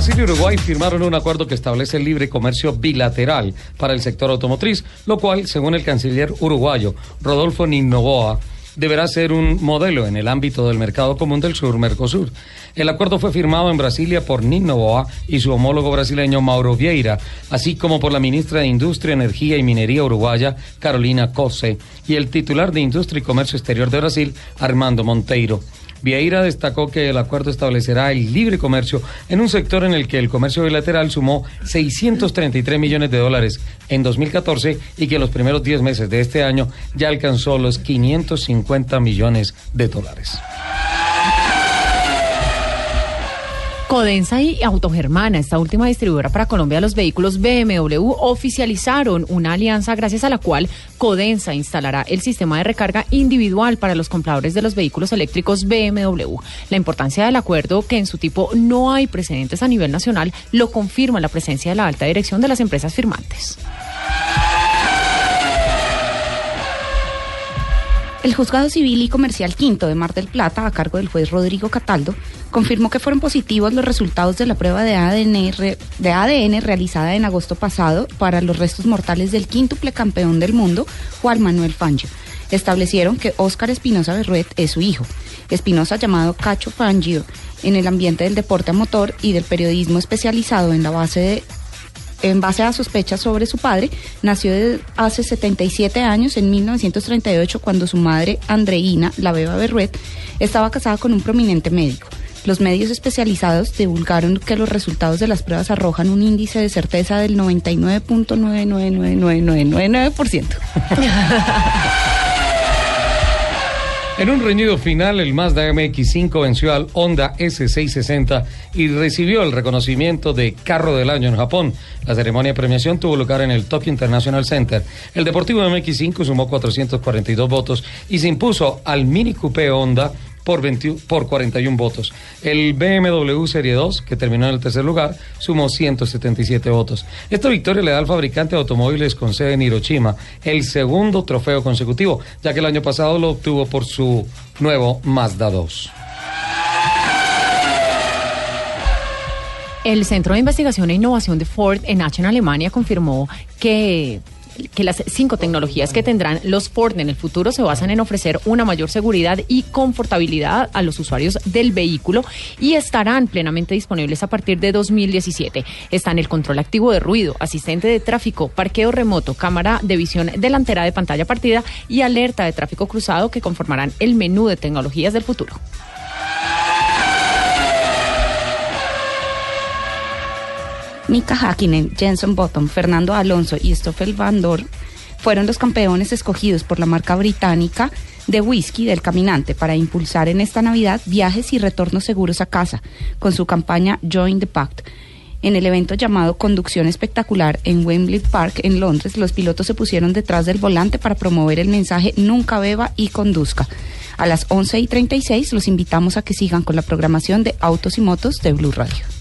Brasil y Uruguay firmaron un acuerdo que establece el libre comercio bilateral para el sector automotriz, lo cual, según el canciller uruguayo Rodolfo Ninoboa, deberá ser un modelo en el ámbito del mercado común del sur Mercosur. El acuerdo fue firmado en Brasilia por Ninoboa y su homólogo brasileño Mauro Vieira, así como por la ministra de Industria, Energía y Minería uruguaya Carolina Cose y el titular de Industria y Comercio Exterior de Brasil Armando Monteiro. Vieira destacó que el acuerdo establecerá el libre comercio en un sector en el que el comercio bilateral sumó 633 millones de dólares en 2014 y que en los primeros 10 meses de este año ya alcanzó los 550 millones de dólares. Codensa y Autogermana, esta última distribuidora para Colombia de los vehículos BMW, oficializaron una alianza gracias a la cual Codensa instalará el sistema de recarga individual para los compradores de los vehículos eléctricos BMW. La importancia del acuerdo, que en su tipo no hay precedentes a nivel nacional, lo confirma la presencia de la alta dirección de las empresas firmantes. El Juzgado Civil y Comercial Quinto de Mar del Plata, a cargo del juez Rodrigo Cataldo, confirmó que fueron positivos los resultados de la prueba de ADN, realizada en agosto pasado para los restos mortales del quíntuple campeón del mundo, Juan Manuel Fangio. Establecieron que Óscar Espinosa Berruet es su hijo. Espinosa, llamado Cacho Fangio, en el ambiente del deporte a motor y del periodismo especializado en la base de en base a sospechas sobre su padre, nació hace 77 años, en 1938, cuando su madre, Andreina, la beba Berruet, estaba casada con un prominente médico. Los medios especializados divulgaron que los resultados de las pruebas arrojan un índice de certeza del 99.999999%. En un reñido final, el Mazda MX5 venció al Honda S660 y recibió el reconocimiento de Carro del Año en Japón. La ceremonia de premiación tuvo lugar en el Tokyo International Center. El Deportivo MX5 sumó 442 votos y se impuso al Mini Coupé Honda por, 20 por 41 votos. El BMW Serie 2, que terminó en el tercer lugar, sumó 177 votos. Esta victoria le da al fabricante de automóviles con sede en Hiroshima el segundo trofeo consecutivo, ya que el año pasado lo obtuvo por su nuevo Mazda 2. El Centro de Investigación e Innovación de Ford en Aachen, Alemania, confirmó que que las cinco tecnologías que tendrán los Ford en el futuro se basan en ofrecer una mayor seguridad y confortabilidad a los usuarios del vehículo y estarán plenamente disponibles a partir de 2017. Están el control activo de ruido, asistente de tráfico, parqueo remoto, cámara de visión delantera de pantalla partida y alerta de tráfico cruzado que conformarán el menú de tecnologías del futuro. Mika Hakkinen, Jenson Bottom, Fernando Alonso y Stoffel Van Dorn fueron los campeones escogidos por la marca británica de whisky del caminante para impulsar en esta Navidad viajes y retornos seguros a casa con su campaña Join the Pact. En el evento llamado Conducción Espectacular en Wembley Park en Londres, los pilotos se pusieron detrás del volante para promover el mensaje Nunca beba y conduzca. A las 11 y 36 los invitamos a que sigan con la programación de Autos y Motos de Blue Radio.